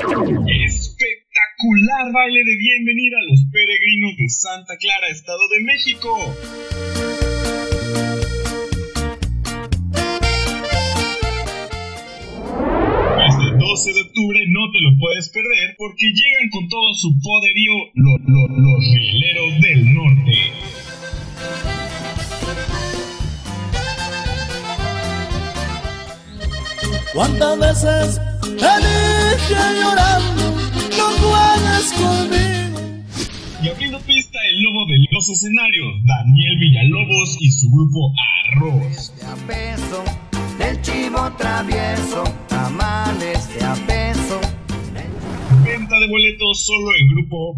Espectacular baile de bienvenida a los peregrinos de Santa Clara, Estado de México. Este 12 de octubre no te lo puedes perder porque llegan con todo su poderío los rieleros del norte. ¿Cuántas veces te dije abriendo pista el lobo de los escenarios, Daniel Villalobos y su grupo Arroz. De a peso, del chivo travieso, tamales de a peso. Venta de boletos solo en grupo.